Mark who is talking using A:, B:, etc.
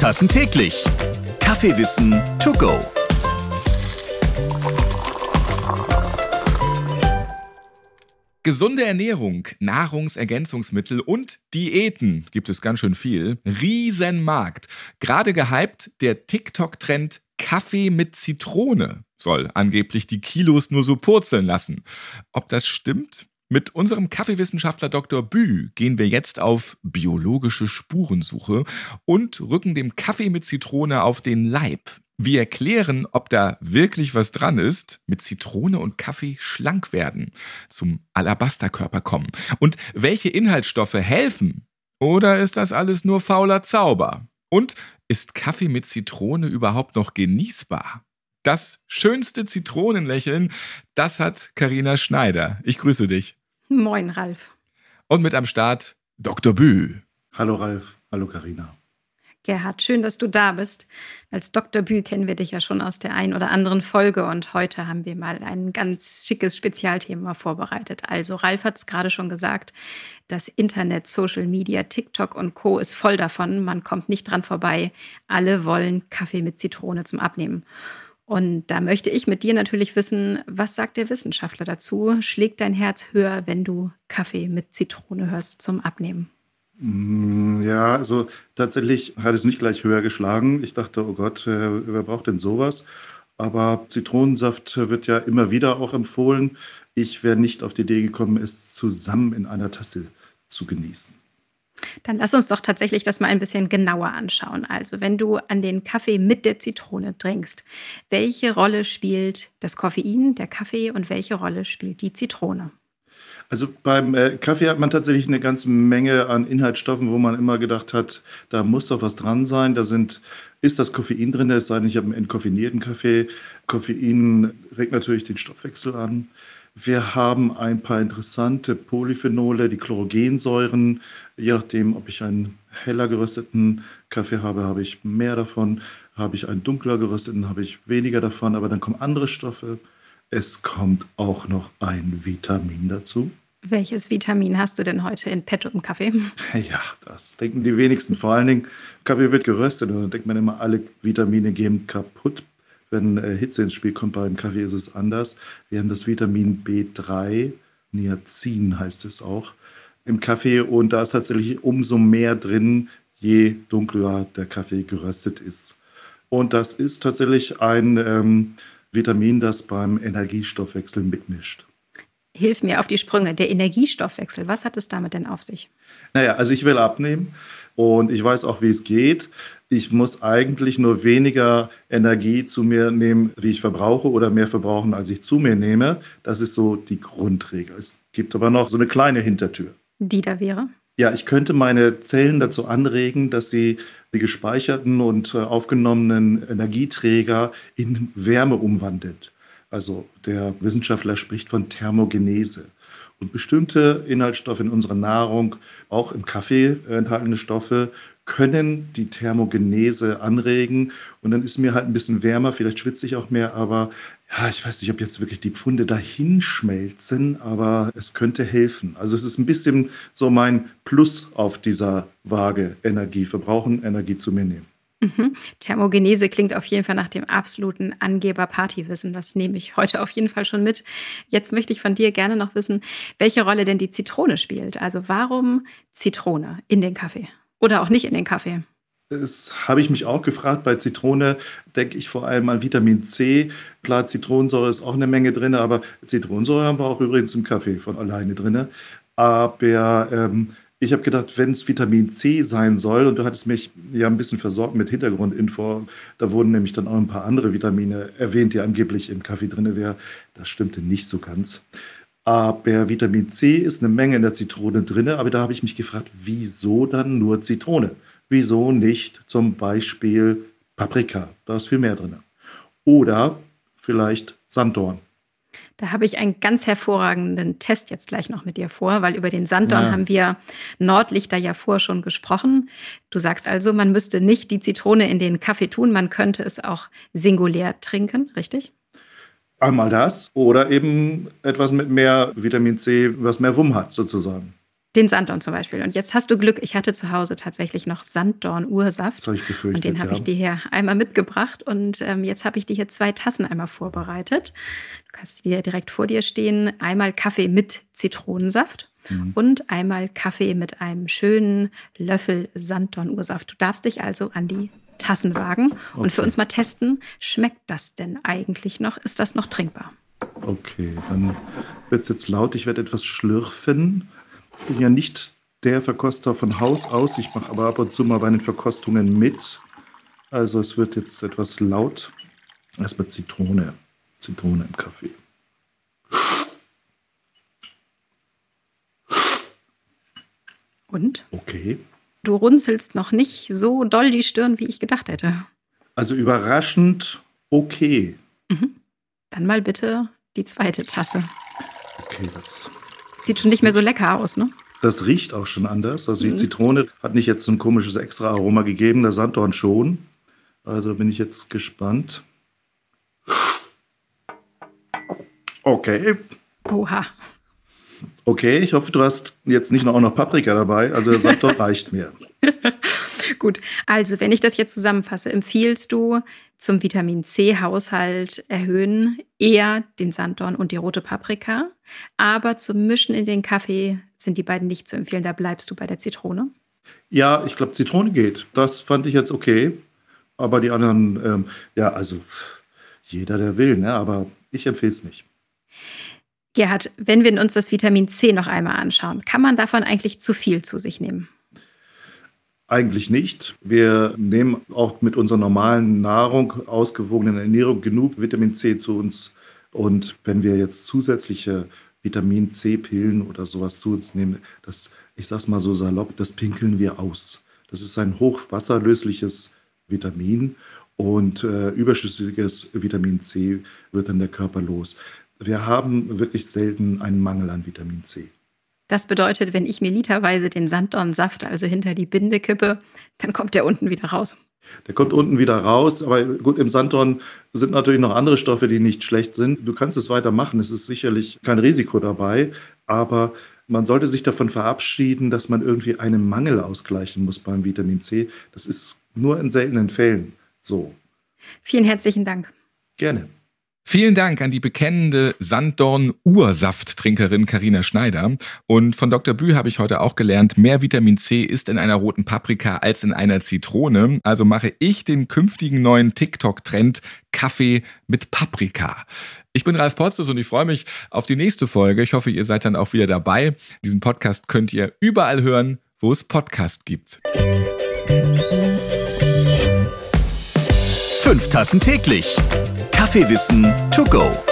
A: Tassen täglich. Kaffeewissen to go. Gesunde Ernährung, Nahrungsergänzungsmittel und Diäten gibt es ganz schön viel. Riesenmarkt. Gerade gehypt der TikTok-Trend Kaffee mit Zitrone soll angeblich die Kilos nur so purzeln lassen. Ob das stimmt? Mit unserem Kaffeewissenschaftler Dr. Bü gehen wir jetzt auf biologische Spurensuche und rücken dem Kaffee mit Zitrone auf den Leib. Wir erklären, ob da wirklich was dran ist, mit Zitrone und Kaffee schlank werden, zum Alabasterkörper kommen und welche Inhaltsstoffe helfen. Oder ist das alles nur fauler Zauber? Und ist Kaffee mit Zitrone überhaupt noch genießbar? Das schönste Zitronenlächeln, das hat Karina Schneider. Ich grüße dich.
B: Moin, Ralf.
A: Und mit am Start Dr. Bü.
C: Hallo Ralf, hallo Karina.
B: Gerhard, schön, dass du da bist. Als Dr. Bü kennen wir dich ja schon aus der einen oder anderen Folge und heute haben wir mal ein ganz schickes Spezialthema vorbereitet. Also Ralf hat es gerade schon gesagt, das Internet, Social Media, TikTok und Co ist voll davon. Man kommt nicht dran vorbei. Alle wollen Kaffee mit Zitrone zum Abnehmen. Und da möchte ich mit dir natürlich wissen, was sagt der Wissenschaftler dazu? Schlägt dein Herz höher, wenn du Kaffee mit Zitrone hörst zum Abnehmen?
C: Mm, ja, also tatsächlich hat es nicht gleich höher geschlagen. Ich dachte, oh Gott, äh, wer braucht denn sowas? Aber Zitronensaft wird ja immer wieder auch empfohlen. Ich wäre nicht auf die Idee gekommen, es zusammen in einer Tasse zu genießen.
B: Dann lass uns doch tatsächlich das mal ein bisschen genauer anschauen. Also, wenn du an den Kaffee mit der Zitrone trinkst, welche Rolle spielt das Koffein, der Kaffee und welche Rolle spielt die Zitrone?
C: Also beim äh, Kaffee hat man tatsächlich eine ganze Menge an Inhaltsstoffen, wo man immer gedacht hat, da muss doch was dran sein. Da sind, ist das Koffein drin, es sei denn, ich habe einen entkoffinierten Kaffee. Koffein regt natürlich den Stoffwechsel an. Wir haben ein paar interessante Polyphenole, die Chlorogensäuren. Je nachdem, ob ich einen heller gerösteten Kaffee habe, habe ich mehr davon. Habe ich einen dunkler gerösteten, habe ich weniger davon. Aber dann kommen andere Stoffe. Es kommt auch noch ein Vitamin dazu.
B: Welches Vitamin hast du denn heute in petto im Kaffee?
C: Ja, das denken die wenigsten. Vor allen Dingen, Kaffee wird geröstet und dann denkt man immer, alle Vitamine gehen kaputt. Wenn äh, Hitze ins Spiel kommt beim Kaffee, ist es anders. Wir haben das Vitamin B3, Niacin heißt es auch, im Kaffee und da ist tatsächlich umso mehr drin, je dunkler der Kaffee geröstet ist. Und das ist tatsächlich ein ähm, Vitamin, das beim Energiestoffwechsel mitmischt
B: hilf mir auf die Sprünge. Der Energiestoffwechsel, was hat es damit denn auf sich?
C: Naja, also ich will abnehmen und ich weiß auch, wie es geht. Ich muss eigentlich nur weniger Energie zu mir nehmen, wie ich verbrauche, oder mehr verbrauchen, als ich zu mir nehme. Das ist so die Grundregel. Es gibt aber noch so eine kleine Hintertür.
B: Die da wäre?
C: Ja, ich könnte meine Zellen dazu anregen, dass sie die gespeicherten und äh, aufgenommenen Energieträger in Wärme umwandelt. Also der Wissenschaftler spricht von Thermogenese. Und bestimmte Inhaltsstoffe in unserer Nahrung, auch im Kaffee enthaltene Stoffe, können die Thermogenese anregen. Und dann ist mir halt ein bisschen wärmer, vielleicht schwitze ich auch mehr, aber ja, ich weiß nicht, ob jetzt wirklich die Pfunde dahin schmelzen, aber es könnte helfen. Also es ist ein bisschen so mein Plus auf dieser Waage Energie verbrauchen, Energie zu mir nehmen.
B: Mhm. Thermogenese klingt auf jeden Fall nach dem absoluten Angeber-Partywissen. Das nehme ich heute auf jeden Fall schon mit. Jetzt möchte ich von dir gerne noch wissen, welche Rolle denn die Zitrone spielt. Also warum Zitrone in den Kaffee oder auch nicht in den Kaffee?
C: Das habe ich mich auch gefragt. Bei Zitrone denke ich vor allem an Vitamin C. Klar, Zitronensäure ist auch eine Menge drin, aber Zitronensäure haben wir auch übrigens im Kaffee von alleine drin. Aber ähm, ich habe gedacht, wenn es Vitamin C sein soll, und du hattest mich ja ein bisschen versorgt mit Hintergrundinfo, da wurden nämlich dann auch ein paar andere Vitamine erwähnt, die angeblich im Kaffee drin wären. Das stimmte nicht so ganz. Aber Vitamin C ist eine Menge in der Zitrone drin, aber da habe ich mich gefragt, wieso dann nur Zitrone? Wieso nicht zum Beispiel Paprika? Da ist viel mehr drin. Oder vielleicht Sanddorn.
B: Da habe ich einen ganz hervorragenden Test jetzt gleich noch mit dir vor, weil über den Sanddorn ja. haben wir Nordlichter ja vorher schon gesprochen. Du sagst also, man müsste nicht die Zitrone in den Kaffee tun, man könnte es auch singulär trinken, richtig?
C: Einmal das oder eben etwas mit mehr Vitamin C, was mehr Wumm hat, sozusagen.
B: Den Sanddorn zum Beispiel. Und jetzt hast du Glück, ich hatte zu Hause tatsächlich noch Sanddorn-Ursaft.
C: Das ich befürchtet.
B: Und den habe
C: ja.
B: ich dir hier einmal mitgebracht. Und ähm, jetzt habe ich dir hier zwei Tassen einmal vorbereitet. Du kannst die direkt vor dir stehen. Einmal Kaffee mit Zitronensaft mhm. und einmal Kaffee mit einem schönen Löffel Sanddorn-Ursaft. Du darfst dich also an die Tassen wagen okay. und für uns mal testen, schmeckt das denn eigentlich noch? Ist das noch trinkbar?
C: Okay, dann wird es jetzt laut. Ich werde etwas schlürfen. Ich bin ja nicht der Verkoster von Haus aus. Ich mache aber ab und zu mal bei den Verkostungen mit. Also es wird jetzt etwas laut. Erstmal Zitrone. Zitrone im Kaffee.
B: Und?
C: Okay.
B: Du runzelst noch nicht so doll die Stirn, wie ich gedacht hätte.
C: Also überraschend okay.
B: Mhm. Dann mal bitte die zweite Tasse.
C: Okay, das
B: sieht schon nicht mehr so lecker aus, ne?
C: Das riecht auch schon anders. Also die mhm. Zitrone hat nicht jetzt so ein komisches extra Aroma gegeben, der Sanddorn schon. Also bin ich jetzt gespannt. Okay.
B: Oha.
C: Okay, ich hoffe, du hast jetzt nicht noch auch noch Paprika dabei. Also der Sanddorn reicht mir.
B: Gut, also wenn ich das jetzt zusammenfasse, empfiehlst du zum Vitamin C-Haushalt erhöhen eher den Sanddorn und die rote Paprika, aber zum Mischen in den Kaffee sind die beiden nicht zu empfehlen. Da bleibst du bei der Zitrone.
C: Ja, ich glaube, Zitrone geht. Das fand ich jetzt okay. Aber die anderen, ähm, ja, also jeder, der will, ne? aber ich empfehle es nicht.
B: Gerhard, wenn wir uns das Vitamin C noch einmal anschauen, kann man davon eigentlich zu viel zu sich nehmen?
C: Eigentlich nicht. Wir nehmen auch mit unserer normalen Nahrung, ausgewogenen Ernährung genug Vitamin C zu uns. Und wenn wir jetzt zusätzliche Vitamin C-Pillen oder sowas zu uns nehmen, das, ich sag's mal so salopp, das pinkeln wir aus. Das ist ein hochwasserlösliches Vitamin und äh, überschüssiges Vitamin C wird dann der Körper los. Wir haben wirklich selten einen Mangel an Vitamin C.
B: Das bedeutet, wenn ich mir literweise den Sanddornsaft also hinter die Binde kippe, dann kommt der unten wieder raus.
C: Der kommt unten wieder raus, aber gut, im Sanddorn sind natürlich noch andere Stoffe, die nicht schlecht sind. Du kannst es weitermachen, es ist sicherlich kein Risiko dabei, aber man sollte sich davon verabschieden, dass man irgendwie einen Mangel ausgleichen muss beim Vitamin C. Das ist nur in seltenen Fällen so.
B: Vielen herzlichen Dank.
C: Gerne.
A: Vielen Dank an die bekennende Sanddorn-Ursafttrinkerin Karina Schneider. Und von Dr. Bü habe ich heute auch gelernt, mehr Vitamin C ist in einer roten Paprika als in einer Zitrone. Also mache ich den künftigen neuen TikTok-Trend Kaffee mit Paprika. Ich bin Ralf Potzus und ich freue mich auf die nächste Folge. Ich hoffe, ihr seid dann auch wieder dabei. Diesen Podcast könnt ihr überall hören, wo es Podcast gibt.
D: Fünf Tassen täglich Kaffeewissen to go.